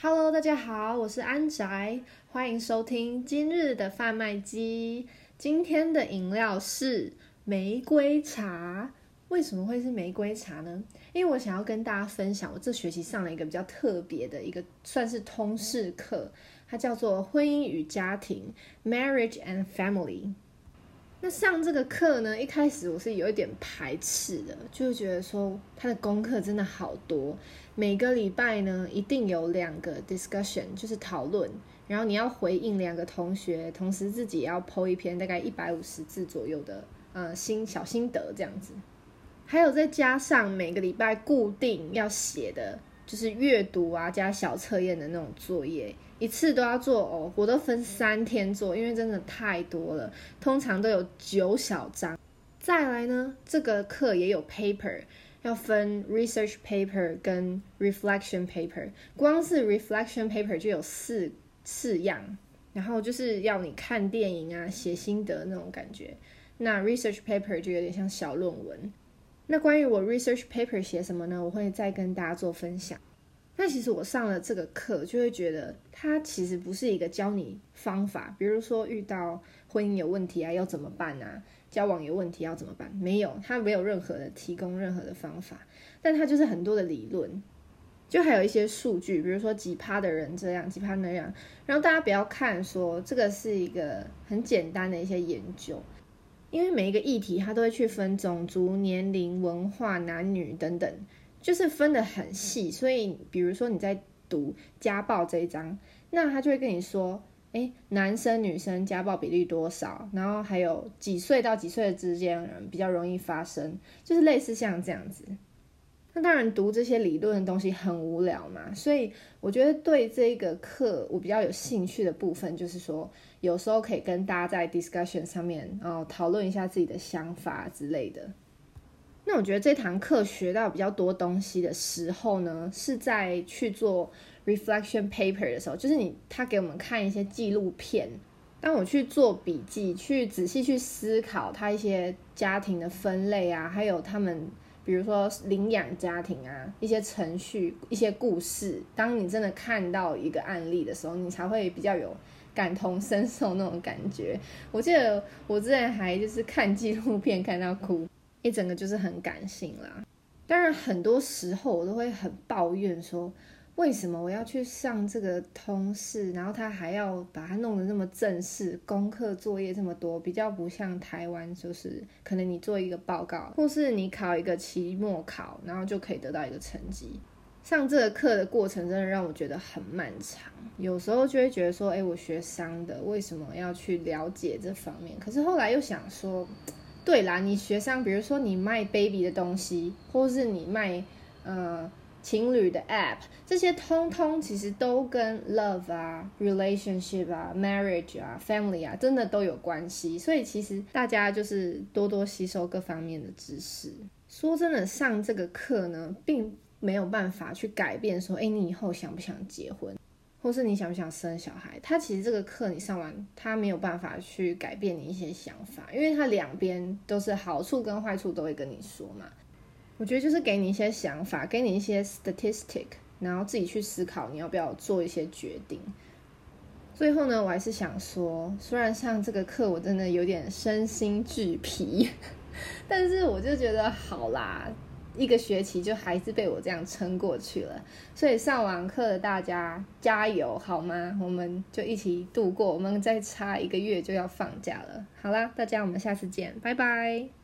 Hello，大家好，我是安宅，欢迎收听今日的贩卖机。今天的饮料是玫瑰茶。为什么会是玫瑰茶呢？因为我想要跟大家分享，我这学期上了一个比较特别的一个算是通识课，它叫做婚姻与家庭 （Marriage and Family）。那上这个课呢，一开始我是有一点排斥的，就觉得说他的功课真的好多，每个礼拜呢一定有两个 discussion，就是讨论，然后你要回应两个同学，同时自己也要 po 一篇大概一百五十字左右的呃心小心得这样子。还有再加上每个礼拜固定要写的，就是阅读啊加小测验的那种作业，一次都要做哦。我都分三天做，因为真的太多了，通常都有九小章。再来呢，这个课也有 paper，要分 research paper 跟 reflection paper。光是 reflection paper 就有四四样，然后就是要你看电影啊、写心得那种感觉。那 research paper 就有点像小论文。那关于我 research paper 写什么呢？我会再跟大家做分享。那其实我上了这个课，就会觉得它其实不是一个教你方法，比如说遇到婚姻有问题啊，要怎么办啊？交往有问题要怎么办？没有，它没有任何的提供任何的方法，但它就是很多的理论，就还有一些数据，比如说几趴的人这样，几趴那样。然后大家不要看说这个是一个很简单的一些研究。因为每一个议题，它都会去分种族、年龄、文化、男女等等，就是分得很细。所以，比如说你在读家暴这一章，那他就会跟你说，哎，男生女生家暴比例多少，然后还有几岁到几岁之间人比较容易发生，就是类似像这样子。那当然，读这些理论的东西很无聊嘛，所以我觉得对这个课我比较有兴趣的部分，就是说有时候可以跟大家在 discussion 上面哦讨论一下自己的想法之类的。那我觉得这堂课学到比较多东西的时候呢，是在去做 reflection paper 的时候，就是你他给我们看一些纪录片，当我去做笔记，去仔细去思考他一些家庭的分类啊，还有他们。比如说领养家庭啊，一些程序、一些故事，当你真的看到一个案例的时候，你才会比较有感同身受那种感觉。我记得我之前还就是看纪录片看到哭，一整个就是很感性啦。当然很多时候我都会很抱怨说。为什么我要去上这个通识？然后他还要把它弄得那么正式，功课作业这么多，比较不像台湾，就是可能你做一个报告，或是你考一个期末考，然后就可以得到一个成绩。上这个课的过程真的让我觉得很漫长，有时候就会觉得说，哎，我学商的，为什么要去了解这方面？可是后来又想说，对啦，你学商，比如说你卖 baby 的东西，或是你卖，呃。情侣的 App，这些通通其实都跟 love 啊、relationship 啊、marriage 啊、family 啊，真的都有关系。所以其实大家就是多多吸收各方面的知识。说真的，上这个课呢，并没有办法去改变说，哎，你以后想不想结婚，或是你想不想生小孩？他其实这个课你上完，他没有办法去改变你一些想法，因为他两边都是好处跟坏处都会跟你说嘛。我觉得就是给你一些想法，给你一些 statistic，然后自己去思考你要不要做一些决定。最后呢，我还是想说，虽然上这个课我真的有点身心俱疲，但是我就觉得好啦，一个学期就还是被我这样撑过去了。所以上完课的大家加油好吗？我们就一起度过，我们再差一个月就要放假了。好啦，大家我们下次见，拜拜。